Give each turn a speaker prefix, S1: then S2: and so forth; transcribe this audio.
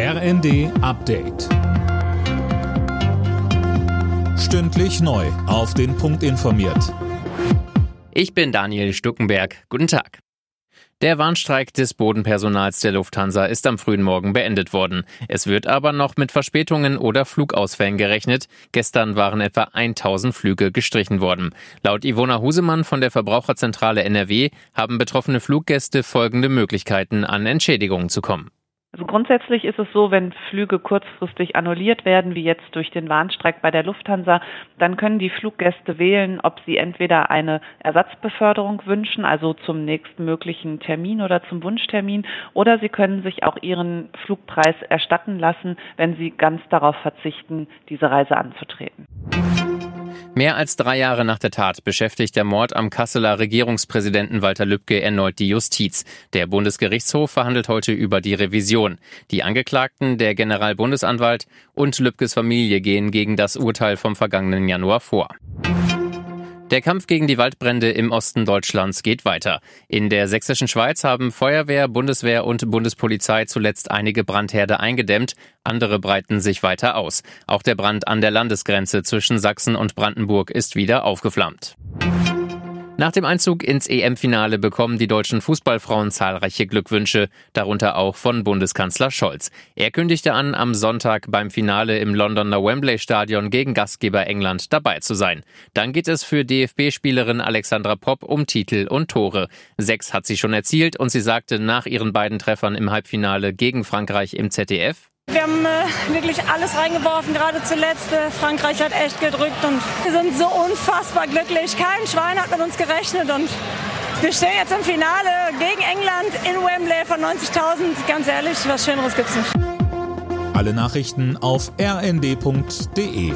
S1: RND Update. Stündlich neu. Auf den Punkt informiert.
S2: Ich bin Daniel Stuckenberg. Guten Tag. Der Warnstreik des Bodenpersonals der Lufthansa ist am frühen Morgen beendet worden. Es wird aber noch mit Verspätungen oder Flugausfällen gerechnet. Gestern waren etwa 1000 Flüge gestrichen worden. Laut Ivona Husemann von der Verbraucherzentrale NRW haben betroffene Fluggäste folgende Möglichkeiten, an Entschädigungen zu kommen.
S3: Also grundsätzlich ist es so, wenn Flüge kurzfristig annulliert werden, wie jetzt durch den Warnstreik bei der Lufthansa, dann können die Fluggäste wählen, ob sie entweder eine Ersatzbeförderung wünschen, also zum nächstmöglichen Termin oder zum Wunschtermin, oder sie können sich auch ihren Flugpreis erstatten lassen, wenn sie ganz darauf verzichten, diese Reise anzutreten.
S2: Mehr als drei Jahre nach der Tat beschäftigt der Mord am Kasseler Regierungspräsidenten Walter Lübcke erneut die Justiz. Der Bundesgerichtshof verhandelt heute über die Revision. Die Angeklagten, der Generalbundesanwalt und Lübkes Familie gehen gegen das Urteil vom vergangenen Januar vor. Der Kampf gegen die Waldbrände im Osten Deutschlands geht weiter. In der sächsischen Schweiz haben Feuerwehr, Bundeswehr und Bundespolizei zuletzt einige Brandherde eingedämmt, andere breiten sich weiter aus. Auch der Brand an der Landesgrenze zwischen Sachsen und Brandenburg ist wieder aufgeflammt. Nach dem Einzug ins EM-Finale bekommen die deutschen Fußballfrauen zahlreiche Glückwünsche, darunter auch von Bundeskanzler Scholz. Er kündigte an, am Sonntag beim Finale im Londoner Wembley Stadion gegen Gastgeber England dabei zu sein. Dann geht es für DFB-Spielerin Alexandra Popp um Titel und Tore. Sechs hat sie schon erzielt und sie sagte nach ihren beiden Treffern im Halbfinale gegen Frankreich im ZDF,
S4: wir haben äh, wirklich alles reingeworfen, gerade zuletzt. Äh, Frankreich hat echt gedrückt und wir sind so unfassbar glücklich. Kein Schwein hat mit uns gerechnet und wir stehen jetzt im Finale gegen England in Wembley von 90.000. Ganz ehrlich, was Schöneres gibt's nicht.
S1: Alle Nachrichten auf rnd.de